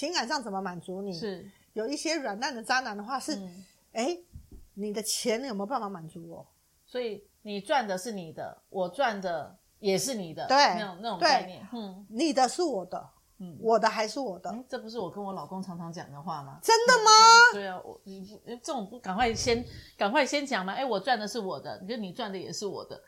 情感上怎么满足你？是有一些软烂的渣男的话是，哎、嗯，你的钱有没有办法满足我？所以你赚的是你的，我赚的也是你的，对，那种那种概念，嗯，你的是我的，嗯，我的还是我的，这不是我跟我老公常常讲的话吗？真的吗？嗯、对啊，我你不这种不赶快先赶快先讲嘛？哎，我赚的是我的，你说你赚的也是我的，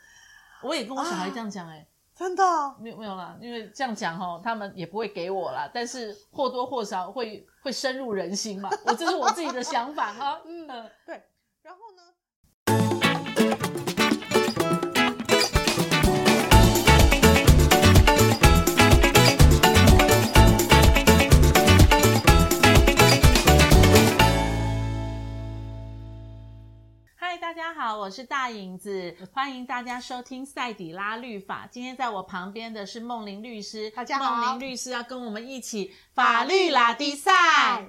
我也跟我小孩这样讲，哎、啊，真的？没有没有啦，因为这样讲哈，他们也不会给我啦，但是或多或少会会深入人心嘛，我这是我自己的想法哈，嗯，对。是大影子，欢迎大家收听赛底拉律法。今天在我旁边的是梦玲律师，大家好，梦玲律师要跟我们一起法律拉迪赛。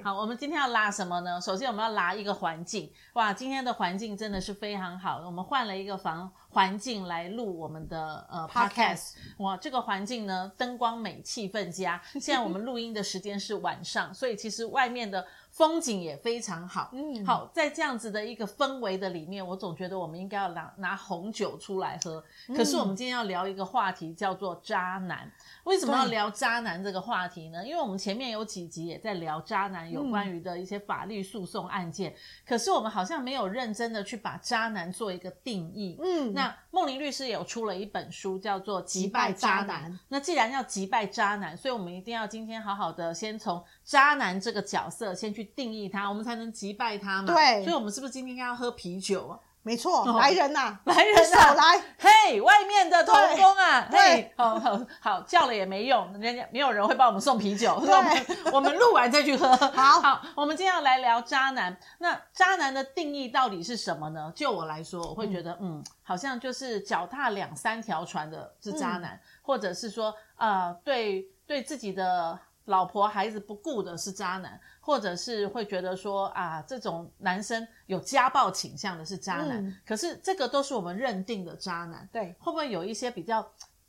好，我们今天要拉什么呢？首先我们要拉一个环境，哇，今天的环境真的是非常好，我们换了一个房环境来录我们的呃 podcast。哇，这个环境呢，灯光美，气氛佳。现在我们录音的时间是晚上，所以其实外面的。风景也非常好，嗯，好，在这样子的一个氛围的里面，我总觉得我们应该要拿拿红酒出来喝。可是我们今天要聊一个话题，叫做渣男。为什么要聊渣男这个话题呢？因为我们前面有几集也在聊渣男有关于的一些法律诉讼案件，嗯，可是我们好像没有认真的去把渣男做一个定义。嗯，那梦玲律师也有出了一本书，叫做《击败渣男》。渣男。那既然要击败渣男，所以我们一定要今天好好的先从渣男这个角色先去定义他，我们才能击败他嘛。对，所以我们是不是今天要喝啤酒啊？没错，来人呐、啊，来人呐、啊，来！嘿，外面的同工啊，嘿，好好好，叫了也没用，人家没有人会帮我们送啤酒，对，我们 我们录完再去喝。好好，我们今天要来聊渣男。那渣男的定义到底是什么呢？就我来说，我会觉得，嗯，嗯好像就是脚踏两三条船的是渣男，嗯、或者是说，呃，对对自己的。老婆孩子不顾的是渣男，或者是会觉得说啊，这种男生有家暴倾向的是渣男。嗯、可是这个都是我们认定的渣男，对，会不会有一些比较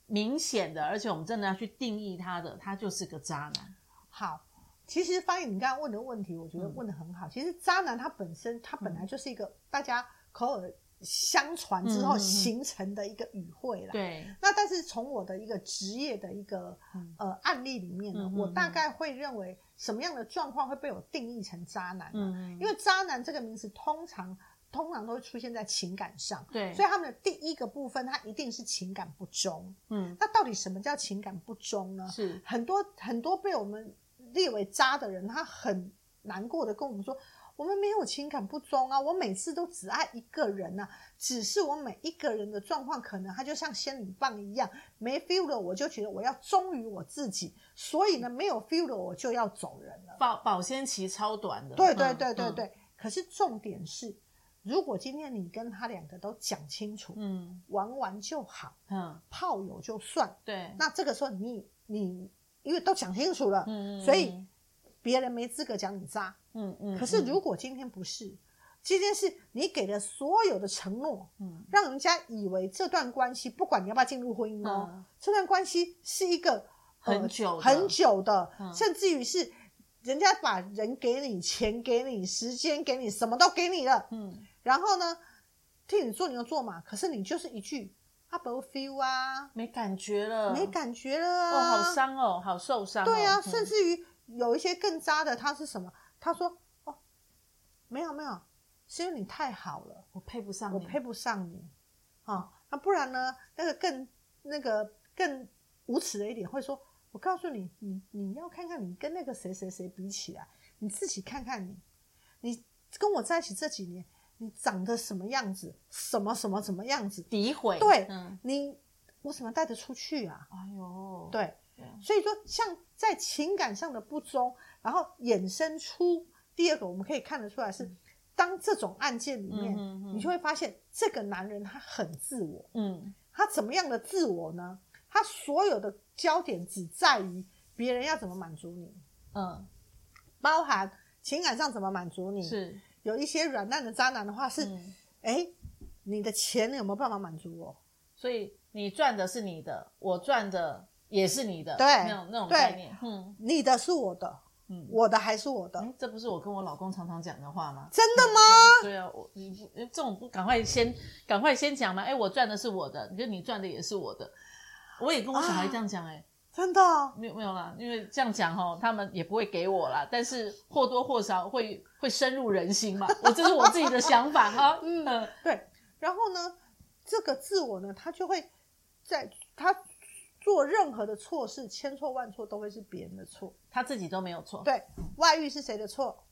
明显的，而且我们真的要去定义他的，他就是个渣男？好，其实翻译你刚刚问的问题，我觉得问的很好。嗯、其实渣男他本身，他本来就是一个大家口耳。相传之后形成的一个语汇啦。对。那但是从我的一个职业的一个、嗯、呃案例里面呢，嗯、我大概会认为什么样的状况会被我定义成渣男呢？嗯。因为渣男这个名词通常通常都会出现在情感上。对。所以他们的第一个部分，他一定是情感不忠。嗯。那到底什么叫情感不忠呢？是很多很多被我们列为渣的人，他很难过的跟我们说。我们没有情感不忠啊，我每次都只爱一个人啊，只是我每一个人的状况可能他就像仙女棒一样，没 feel 了我就觉得我要忠于我自己，所以呢，没有 feel 了我就要走人了。保保鲜期超短的。对对对对对。嗯、可是重点是，如果今天你跟他两个都讲清楚，嗯，玩玩就好，嗯，炮友就算，对，那这个时候你你因为都讲清楚了，嗯，所以别人没资格讲你渣。嗯嗯，可是如果今天不是，嗯、今天是你给了所有的承诺，嗯，让人家以为这段关系，不管你要不要进入婚姻哦，嗯、这段关系是一个、呃、很久很久的，嗯、甚至于是人家把人给你，钱给你，时间给你，什么都给你了，嗯，然后呢，替你做牛做马，可是你就是一句啊不 feel 啊，没感觉了，没感觉了啊，哦，好伤哦，好受伤、哦，对啊，嗯、甚至于有一些更渣的，他是什么？他说：“哦，没有没有，是因为你太好了，我配不上你，我配不上你，啊、哦，那不然呢？那个更那个更无耻的一点，会说，我告诉你，你你要看看你跟那个谁谁谁比起来，你自己看看你，你跟我在一起这几年，你长得什么样子，什么什么什么样子，诋毁，对，嗯、你我怎么带得出去啊？哎呦，对，对所以说，像在情感上的不忠。”然后衍生出第二个，我们可以看得出来是，当这种案件里面，嗯、你就会发现这个男人他很自我，嗯，他怎么样的自我呢？他所有的焦点只在于别人要怎么满足你，嗯，包含情感上怎么满足你，是有一些软烂的渣男的话是，哎、嗯，你的钱有没有办法满足我？所以你赚的是你的，我赚的也是你的，对，那种那种概念，嗯，你的是我的。嗯，我的还是我的。这不是我跟我老公常常讲的话吗？真的吗？对啊，我你不这种不赶快先赶快先讲嘛？哎，我赚的是我的，你觉得你赚的也是我的。我也跟我小孩这样讲，哎，真的没有没有啦，因为这样讲哈，他们也不会给我啦，但是或多或少会会深入人心嘛。我这是我自己的想法哈。嗯，对。然后呢，这个自我呢，他就会在他。做任何的错事，千错万错都会是别人的错，他自己都没有错。对，外遇是谁的错？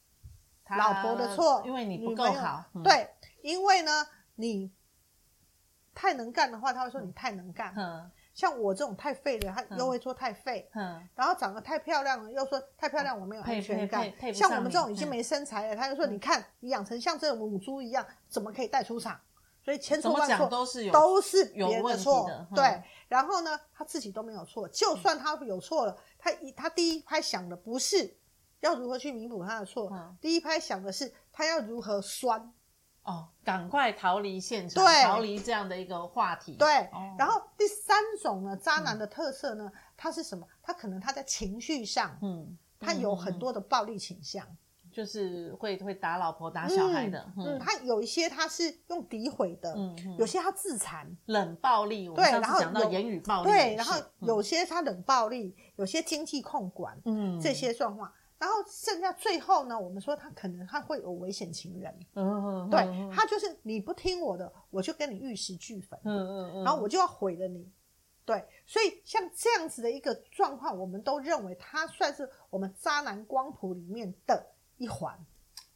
他老婆的错，因为你不够好。嗯、对，因为呢，你太能干的话，他会说你太能干。嗯，像我这种太废的，他又会说太废。嗯，然后长得太漂亮了，又说太漂亮，我没有安全感。像我们这种已经没身材了，他就说你看你养成像这种母猪一样，怎么可以带出场？所以千错万错都是有都是别人的错，的对。嗯、然后呢，他自己都没有错，就算他有错了，他一他第一拍想的不是要如何去弥补他的错，嗯、第一拍想的是他要如何酸哦，赶快逃离现场，逃离这样的一个话题。对。哦、然后第三种呢，渣男的特色呢，嗯、他是什么？他可能他在情绪上，嗯，他有很多的暴力倾向。嗯就是会会打老婆打小孩的，嗯，嗯，他有一些他是用诋毁的，嗯，嗯。有些他自残，冷暴力，对，然后讲到言语暴力，对，然后有些他冷暴力，嗯、有些经济控管，嗯，这些状况，然后剩下最后呢，我们说他可能他会有危险情人，嗯，对，他就是你不听我的，我就跟你玉石俱焚，嗯嗯嗯，然后我就要毁了你，对，所以像这样子的一个状况，我们都认为他算是我们渣男光谱里面的。一环，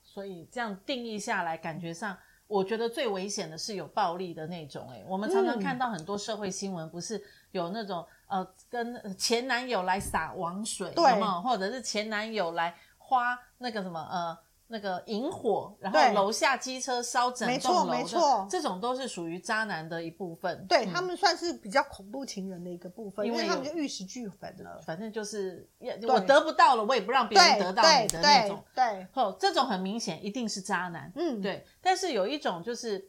所以这样定义下来，感觉上，我觉得最危险的是有暴力的那种。哎，我们常常看到很多社会新闻，不是有那种呃，跟前男友来撒网水，对吗？或者是前男友来花那个什么呃。那个引火，然后楼下机车烧整栋楼，没错，没错，这种都是属于渣男的一部分。对，他们算是比较恐怖情人的一个部分，因为他们就玉石俱焚了。反正就是，我得不到了，我也不让别人得到你的那种。对，哦，这种很明显一定是渣男。嗯，对。但是有一种就是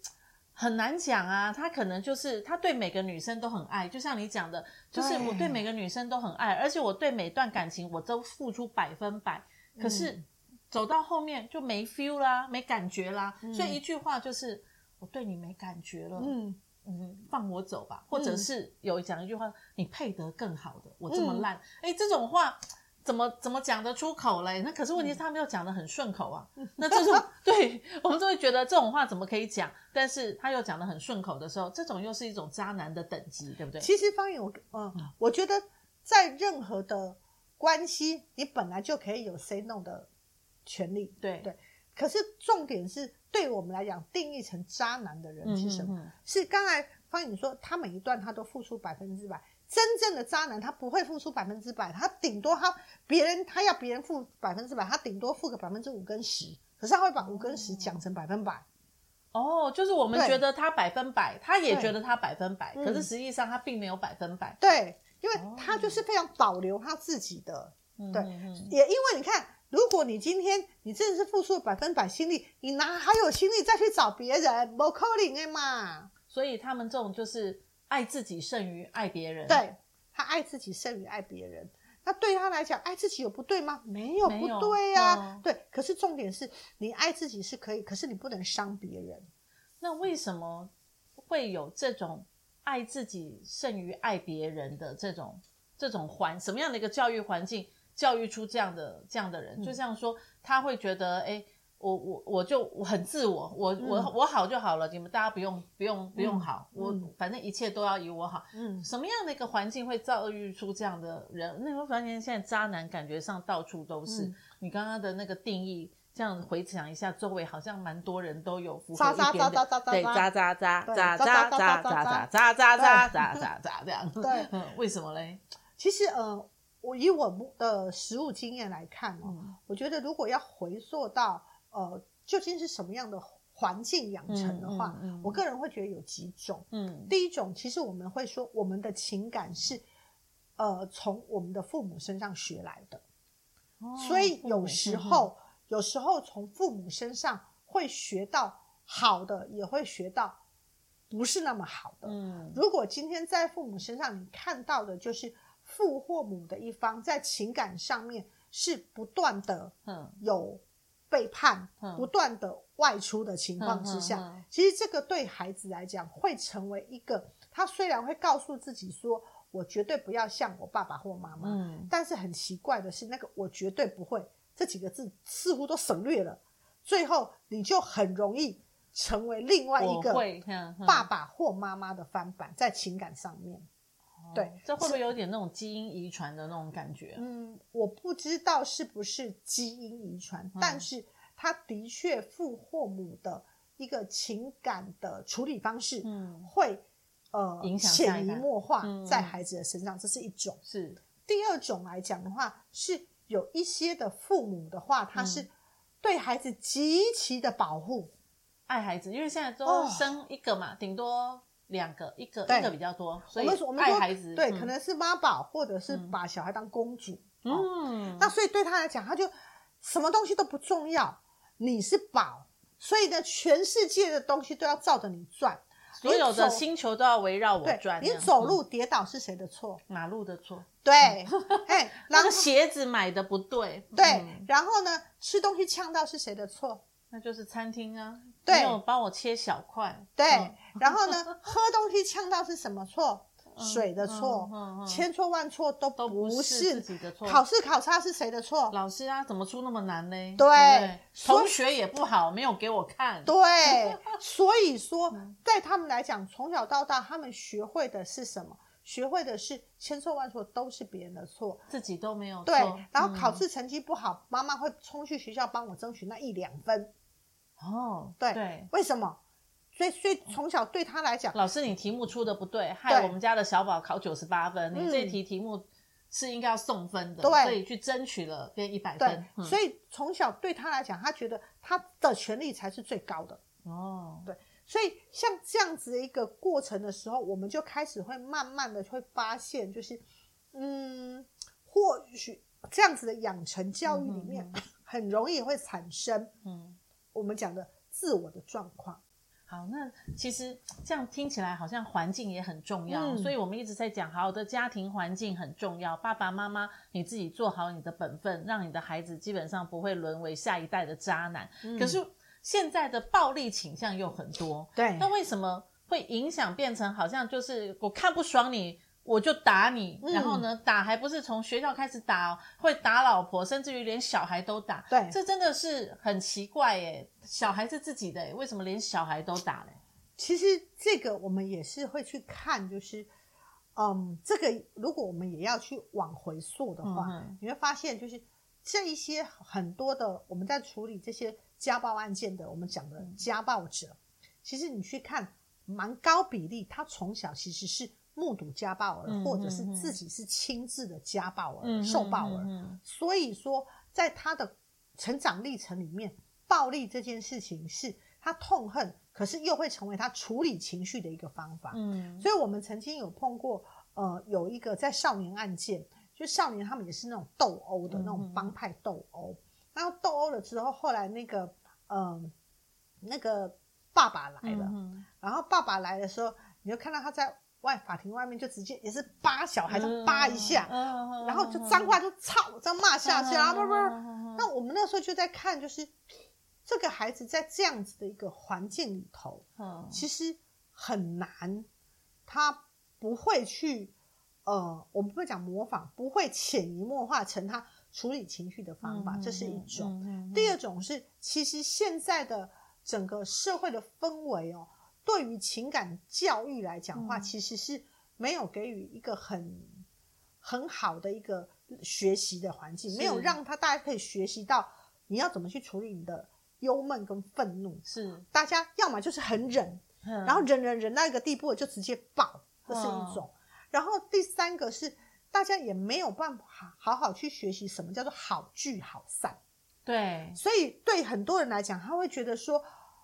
很难讲啊，他可能就是他对每个女生都很爱，就像你讲的，就是我对每个女生都很爱，而且我对每段感情我都付出百分百，可是。走到后面就没 feel 啦，没感觉啦，嗯、所以一句话就是我对你没感觉了，嗯。嗯，放我走吧，或者是有讲一句话，你配得更好的，我这么烂，哎、嗯，这种话怎么怎么讲得出口嘞？那可是问题是他没有讲得很顺口啊，嗯、那这种对我们就会觉得这种话怎么可以讲？但是他又讲得很顺口的时候，这种又是一种渣男的等级，对不对？其实方宇，我嗯，我觉得在任何的关系，你本来就可以有 say no 的。权利对对，可是重点是对我们来讲，定义成渣男的人是什么？是刚才方颖说，他每一段他都付出百分之百。真正的渣男，他不会付出百分之百，他顶多他别人他要别人付百分之百，他顶多付个百分之五跟十，可是他会把五跟十讲成百分百。哦，就是我们觉得他百分百，他也觉得他百分百，可是实际上他并没有百分百。对，因为他就是非常保留他自己的。哦、对，也因为你看。如果你今天你真的是付出了百分百心力，你哪还有心力再去找别人？不可能的嘛。所以他们这种就是爱自己胜于爱别人。对，他爱自己胜于爱别人。那对他来讲，爱自己有不对吗？没有不对呀、啊。哦、对，可是重点是你爱自己是可以，可是你不能伤别人。那为什么会有这种爱自己胜于爱别人的这种这种环？什么样的一个教育环境？教育出这样的这样的人，就像说他会觉得，哎，我我我就我很自我，我我我好就好了，你们大家不用不用不用好，我反正一切都要以我好。嗯，什么样的一个环境会教育出这样的人？那我发现现在渣男感觉上到处都是。你刚刚的那个定义，这样回想一下，周围好像蛮多人都有符合一点的，对，渣渣渣渣渣渣渣渣渣渣渣渣渣渣这样。对，嗯，为什么嘞？其实，呃。我以我的实务经验来看哦，嗯、我觉得如果要回溯到呃，究竟是什么样的环境养成的话，嗯嗯嗯、我个人会觉得有几种。嗯，第一种其实我们会说，我们的情感是呃从我们的父母身上学来的，哦、所以有时候、嗯、有时候从父母身上会学到好的，也会学到不是那么好的。嗯，如果今天在父母身上你看到的就是。父或母的一方在情感上面是不断的有背叛、不断的外出的情况之下，其实这个对孩子来讲会成为一个，他虽然会告诉自己说，我绝对不要像我爸爸或妈妈，但是很奇怪的是，那个我绝对不会这几个字似乎都省略了，最后你就很容易。成为另外一个爸爸或妈妈的翻版，在情感上面，对，这会不会有点那种基因遗传的那种感觉？嗯，我不知道是不是基因遗传，但是他的确父或母的一个情感的处理方式，嗯，会呃影响潜移默化在孩子的身上，这是一种。是。第二种来讲的话，是有一些的父母的话，他是对孩子极其的保护。爱孩子，因为现在都生一个嘛，顶、哦、多两个，一个一个比较多，所以我们爱孩子，对，嗯、可能是妈宝，或者是把小孩当公主，嗯，哦、那所以对他来讲，他就什么东西都不重要，你是宝，所以呢，全世界的东西都要照着你转，所有的星球都要围绕我转。你走路跌倒是谁的错？马路的错。对，哎，那个鞋子买的不对，对，嗯、然后呢，吃东西呛到是谁的错？那就是餐厅啊，对，没有帮我切小块。对，然后呢，喝东西呛到是什么错？水的错，千错万错都不是自己的错。考试考差是谁的错？老师啊，怎么出那么难呢？对，同学也不好，没有给我看。对，所以说，在他们来讲，从小到大，他们学会的是什么？学会的是千错万错都是别人的错，自己都没有错。对，然后考试成绩不好，妈妈会冲去学校帮我争取那一两分。哦，对对，为什么？所以所以从小对他来讲，老师你题目出的不对，害我们家的小宝考九十八分，你这题题目是应该要送分的，所以去争取了变一百分。所以从小对他来讲，他觉得他的权利才是最高的。哦，对，所以像这样子的一个过程的时候，我们就开始会慢慢的会发现，就是嗯，或许这样子的养成教育里面，很容易会产生嗯。我们讲的自我的状况，好，那其实这样听起来好像环境也很重要，嗯、所以我们一直在讲，好的家庭环境很重要。爸爸妈妈，你自己做好你的本分，让你的孩子基本上不会沦为下一代的渣男。嗯、可是现在的暴力倾向又很多，对，那为什么会影响变成好像就是我看不爽你？我就打你，然后呢，打还不是从学校开始打哦，会打老婆，甚至于连小孩都打。对，这真的是很奇怪耶。小孩是自己的，为什么连小孩都打嘞？其实这个我们也是会去看，就是，嗯，这个如果我们也要去往回溯的话，嗯，你会发现，就是这一些很多的我们在处理这些家暴案件的，我们讲的家暴者，嗯、其实你去看，蛮高比例，他从小其实是。目睹家暴儿，或者是自己是亲自的家暴儿、受暴儿，所以说在他的成长历程里面，暴力这件事情是他痛恨，可是又会成为他处理情绪的一个方法。嗯，所以我们曾经有碰过，呃，有一个在少年案件，就少年他们也是那种斗殴的那种帮派斗殴，然后斗殴了之后，后来那个，嗯、呃，那个爸爸来了，嗯、然后爸爸来的时候，你就看到他在。外法庭外面就直接也是扒小孩，就扒一下，嗯、然后就脏话就操这样骂下去，然后不不，那我们那时候就在看，就是这个孩子在这样子的一个环境里头，嗯、其实很难，他不会去，呃，我们不会讲模仿，不会潜移默化成他处理情绪的方法，嗯、这是一种。第二种是，其实现在的整个社会的氛围哦。对于情感教育来讲的话，嗯、其实是没有给予一个很很好的一个学习的环境，是没有让他大家可以学习到你要怎么去处理你的忧闷跟愤怒。是，大家要么就是很忍，嗯、然后忍忍忍到一个地步就直接爆，这是一种。嗯、然后第三个是大家也没有办法好好去学习什么叫做好聚好散。对，所以对很多人来讲，他会觉得说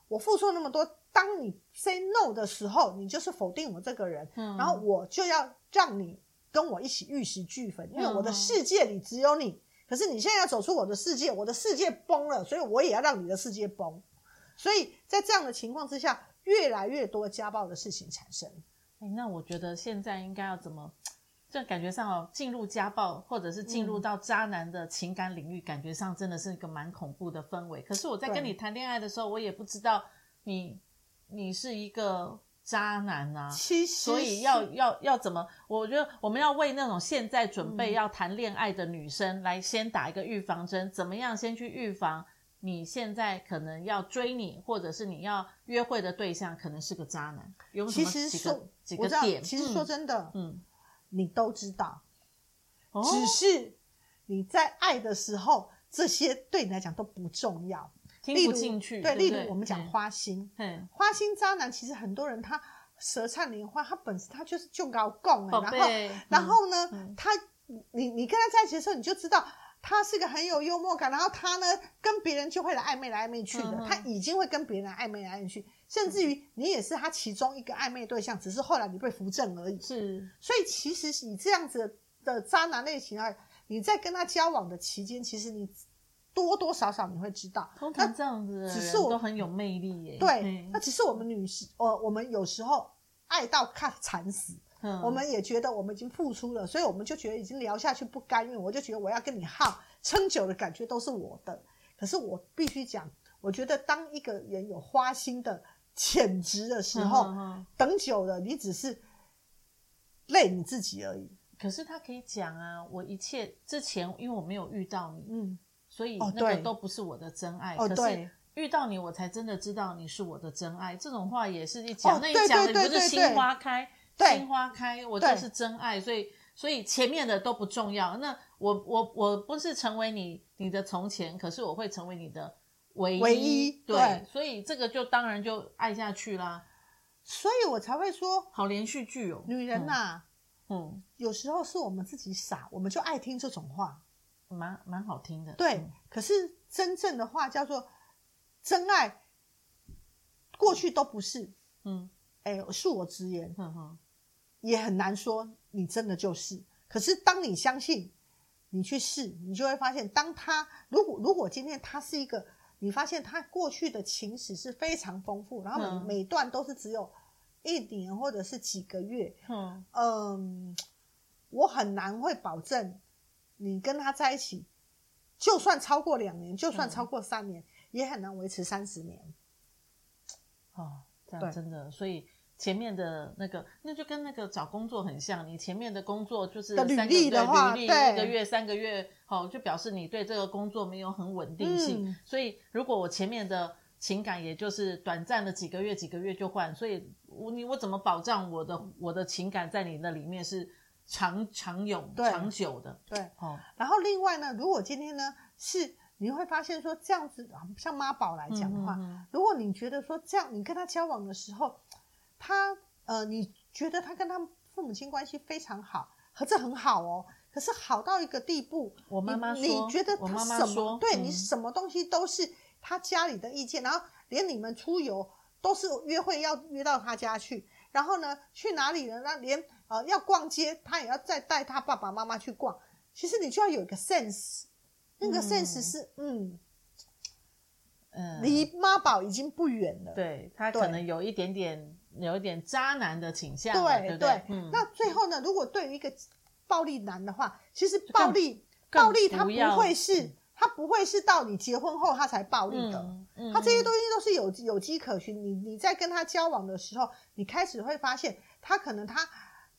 我付出了那么多。当你 say no 的时候，你就是否定我这个人，嗯、然后我就要让你跟我一起玉石俱焚，因为我的世界里只有你。嗯、可是你现在要走出我的世界，我的世界崩了，所以我也要让你的世界崩。所以在这样的情况之下，越来越多家暴的事情产生。哎，那我觉得现在应该要怎么 这感觉上哦，进入家暴或者是进入到渣男的情感领域，嗯、感觉上真的是一个蛮恐怖的氛围。可是我在跟你谈恋爱的时候，我也不知道你你是一个渣男啊。其实，所以要要要怎么？我觉得我们要为那种现在准备要谈恋爱的女生来先打一个预防针，怎么样先去预防你现在可能要追你或者是你要约会的对象可能是个渣男？有什么几个几个点？其实说真的，嗯。嗯你都知道，哦、只是你在爱的时候，这些对你来讲都不重要，听不进去。对，例如我们讲花心，嗯，花心渣男，其实很多人他舌灿莲花，他本身他就是就搞共哎，然后、嗯、然后呢，嗯、他你你跟他在一起的时候，你就知道。他是个很有幽默感，然后他呢跟别人就会来暧昧来暧昧去的，嗯、他已经会跟别人来暧昧来暧昧去，甚至于你也是他其中一个暧昧对象，只是后来你被扶正而已。是，所以其实你这样子的渣男类型啊，你在跟他交往的期间，其实你多多少少你会知道，通常这样子的人都很有魅力耶。对，那只是我们女性，呃，我们有时候爱到看惨死。嗯、我们也觉得我们已经付出了，所以我们就觉得已经聊下去不甘愿，我就觉得我要跟你耗，撑久的感觉都是我的。可是我必须讲，我觉得当一个人有花心的潜质的时候，等久了，你只是累你自己而已。可是他可以讲啊，我一切之前因为我没有遇到你，嗯，所以那个都不是我的真爱。哦、可是遇到你，我才真的知道你是我的真爱。这种话也是一讲，哦、那一讲的不是心花开。心花开，我就是真爱，所以所以前面的都不重要。那我我我不是成为你你的从前，可是我会成为你的唯一。唯一对，对，所以这个就当然就爱下去啦。所以我才会说，好连续剧哦。女人呐、啊，嗯，有时候是我们自己傻，我们就爱听这种话，蛮蛮好听的。对，嗯、可是真正的话叫做真爱，过去都不是。嗯，哎，恕我直言，哼哼。也很难说，你真的就是。可是当你相信，你去试，你就会发现，当他如果如果今天他是一个，你发现他过去的情史是非常丰富，然后每、嗯、每段都是只有一年或者是几个月，嗯嗯，我很难会保证你跟他在一起，就算超过两年，就算超过三年，嗯、也很难维持三十年。哦，这样真的，所以。前面的那个，那就跟那个找工作很像。你前面的工作就是三个月，履历的话，对，一个月、三个月，好，就表示你对这个工作没有很稳定性。嗯、所以，如果我前面的情感也就是短暂的几个月、几个月就换，所以我你我怎么保障我的我的情感在你那里面是长长永长久的？对，好。然后另外呢，如果今天呢是你会发现说这样子，像妈宝来讲的话，如果你觉得说这样，你跟他交往的时候。他呃，你觉得他跟他父母亲关系非常好，和这很好哦。可是好到一个地步，我妈妈说，你觉得他什么？妈妈对、嗯、你什么东西都是他家里的意见，然后连你们出游都是约会要约到他家去，然后呢，去哪里呢？那连呃要逛街，他也要再带他爸爸妈妈去逛。其实你就要有一个 sense，那个 sense 是嗯。离妈宝已经不远了。对，他可能有一点点，有一点渣男的倾向。对对，对对。嗯。那最后呢？如果对于一个暴力男的话，其实暴力，暴力他不会是，他不会是到你结婚后他才暴力的。他这些东西都是有有迹可循。你你在跟他交往的时候，你开始会发现，他可能他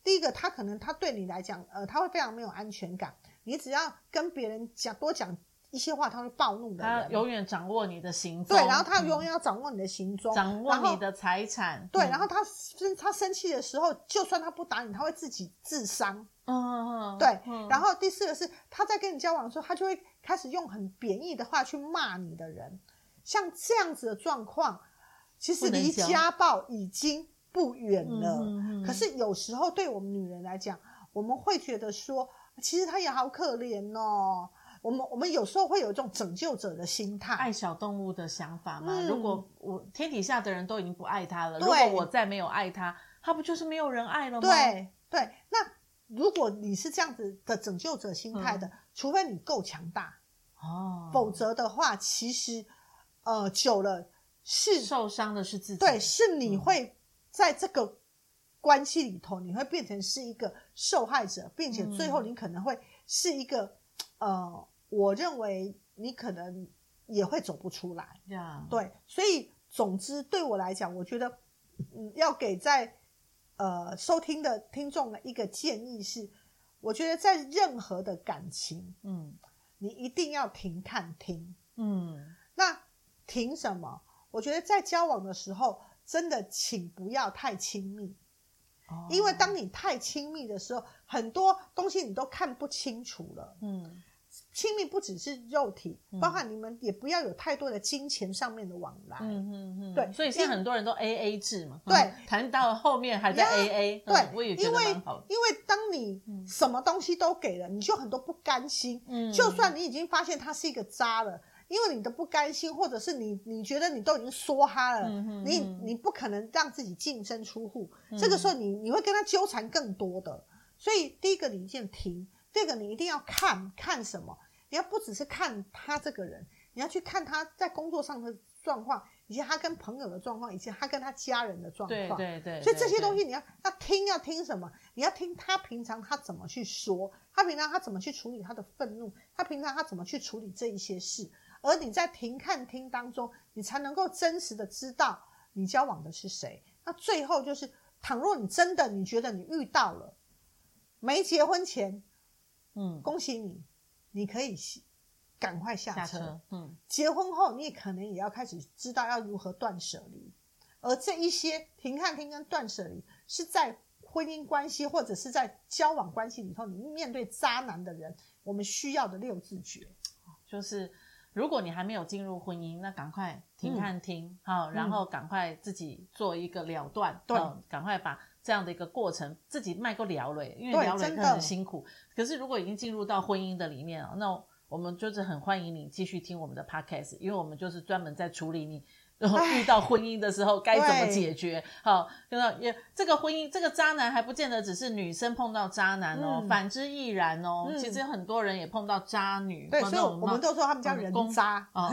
第一个，他可能他对你来讲，呃，他会非常没有安全感。你只要跟别人讲多讲。一些话他会暴怒的，他永远掌握你的行踪，对，然后他永远要掌握你的行踪，掌握你的财产，对，然后他生他生气的时候，就算他不打你，他会自己自伤，嗯，对，然后第四个是他在跟你交往的时候，他就会开始用很贬义的话去骂你的人，像这样子的状况，其实离家暴已经不远了，可是有时候对我们女人来讲，我们会觉得说，其实他也好可怜哦。我们我们有时候会有一种拯救者的心态，爱小动物的想法嘛。嗯、如果我天底下的人都已经不爱他了，如果我再没有爱他，他不就是没有人爱了吗？对对。那如果你是这样子的拯救者心态的，嗯、除非你够强大哦，否则的话，其实呃久了是受伤的是自己。对，是你会在这个关系里头，你会变成是一个受害者，并且最后你可能会是一个，嗯、呃，我认为你可能也会走不出来。对，所以总之对我来讲，我觉得，嗯，要给在呃收听的听众的一个建议是，我觉得在任何的感情，嗯，你一定要停看听，嗯，那停什么？我觉得在交往的时候，真的请不要太亲密。因为当你太亲密的时候，很多东西你都看不清楚了。嗯，亲密不只是肉体，包括你们也不要有太多的金钱上面的往来。嗯嗯嗯，对。所以现在很多人都 A A 制嘛。对，谈到后面还在 A A。对，我也觉得蛮好的。因为当你什么东西都给了，你就很多不甘心。嗯，就算你已经发现他是一个渣了。因为你的不甘心，或者是你你觉得你都已经说他了，嗯、哼你你不可能让自己净身出户，嗯、这个时候你你会跟他纠缠更多的。所以第一个你一定停，第二个你一定要看看什么，你要不只是看他这个人，你要去看他在工作上的状况，以及他跟朋友的状况，以及他跟他家人的状况。对对对。所以这些东西你要要听要听什么？你要听他平常他怎么去说，他平常他怎么去处理他的愤怒，他平常他怎么去处理这一些事。而你在停看听当中，你才能够真实的知道你交往的是谁。那最后就是，倘若你真的你觉得你遇到了，没结婚前，嗯，恭喜你，你可以赶快下车。下车，嗯，结婚后你也可能也要开始知道要如何断舍离。而这一些停看听跟断舍离，是在婚姻关系或者是在交往关系里头，你面对渣男的人，我们需要的六字诀，就是。如果你还没有进入婚姻，那赶快停看听，好、嗯，然后赶快自己做一个了断，对、嗯，赶快把这样的一个过程自己迈过了了，因为了了可能很辛苦。可是如果已经进入到婚姻的里面，那我们就是很欢迎你继续听我们的 podcast，因为我们就是专门在处理你。然后遇到婚姻的时候该怎么解决？好，就说也这个婚姻，这个渣男还不见得只是女生碰到渣男哦，嗯、反之亦然哦。嗯、其实很多人也碰到渣女。对，所以我们都说他们叫人渣 啊，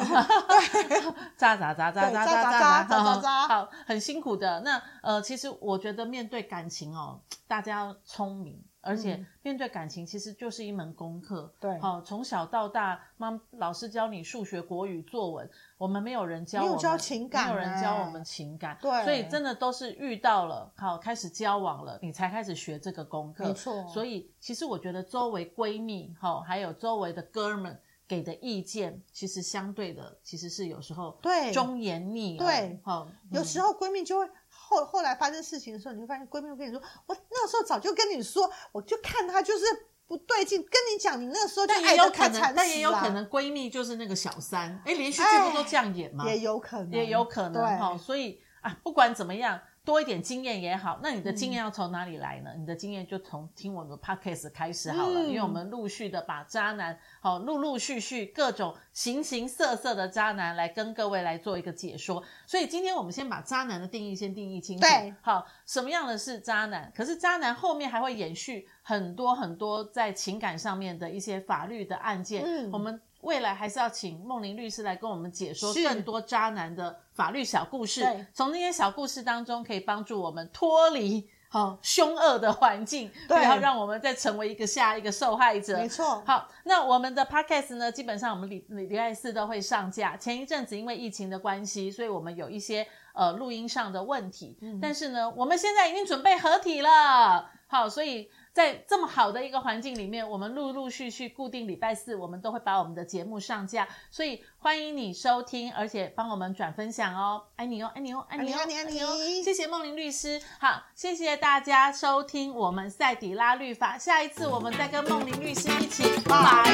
渣渣渣渣渣渣渣渣渣，好，很辛苦的。那呃，其实我觉得面对感情哦，大家要聪明。而且面对感情，其实就是一门功课。对，好，从小到大，妈老师教你数学、国语、作文，我们没有人教我们，没有教情感，没有人教我们情感。对，所以真的都是遇到了，好，开始交往了，你才开始学这个功课。没错。所以其实我觉得周围闺蜜，好，还有周围的哥们给的意见，其实相对的，其实是有时候对忠言逆耳。对，好，有时候闺蜜就会。后后来发生事情的时候，你会发现闺蜜会跟你说：“我那时候早就跟你说，我就看他就是不对劲，跟你讲，你那时候就爱得太惨了。”但也有可能闺蜜就是那个小三，哎，连续剧不都这样演吗？也有可能，也有可能哈、哦。所以啊，不管怎么样。多一点经验也好，那你的经验要从哪里来呢？嗯、你的经验就从听我们的 podcast 开始好了，嗯、因为我们陆续的把渣男，好，陆陆续续各种形形色色的渣男来跟各位来做一个解说。所以今天我们先把渣男的定义先定义清楚。好，什么样的是渣男？可是渣男后面还会延续很多很多在情感上面的一些法律的案件。嗯，我们。未来还是要请梦玲律师来跟我们解说更多渣男的法律小故事，从那些小故事当中可以帮助我们脱离好凶恶的环境，对，不要让我们再成为一个下一个受害者。没错。好，那我们的 podcast 呢，基本上我们礼礼拜四都会上架。前一阵子因为疫情的关系，所以我们有一些呃录音上的问题，嗯、但是呢，我们现在已经准备合体了。好，所以。在这么好的一个环境里面，我们陆陆续续固定礼拜四，我们都会把我们的节目上架，所以欢迎你收听，而且帮我们转分享哦，爱你哦，爱你哦，爱你哦，爱你爱你哦，谢谢梦玲律师，好，谢谢大家收听我们赛底拉律法，下一次我们再跟梦玲律师一起法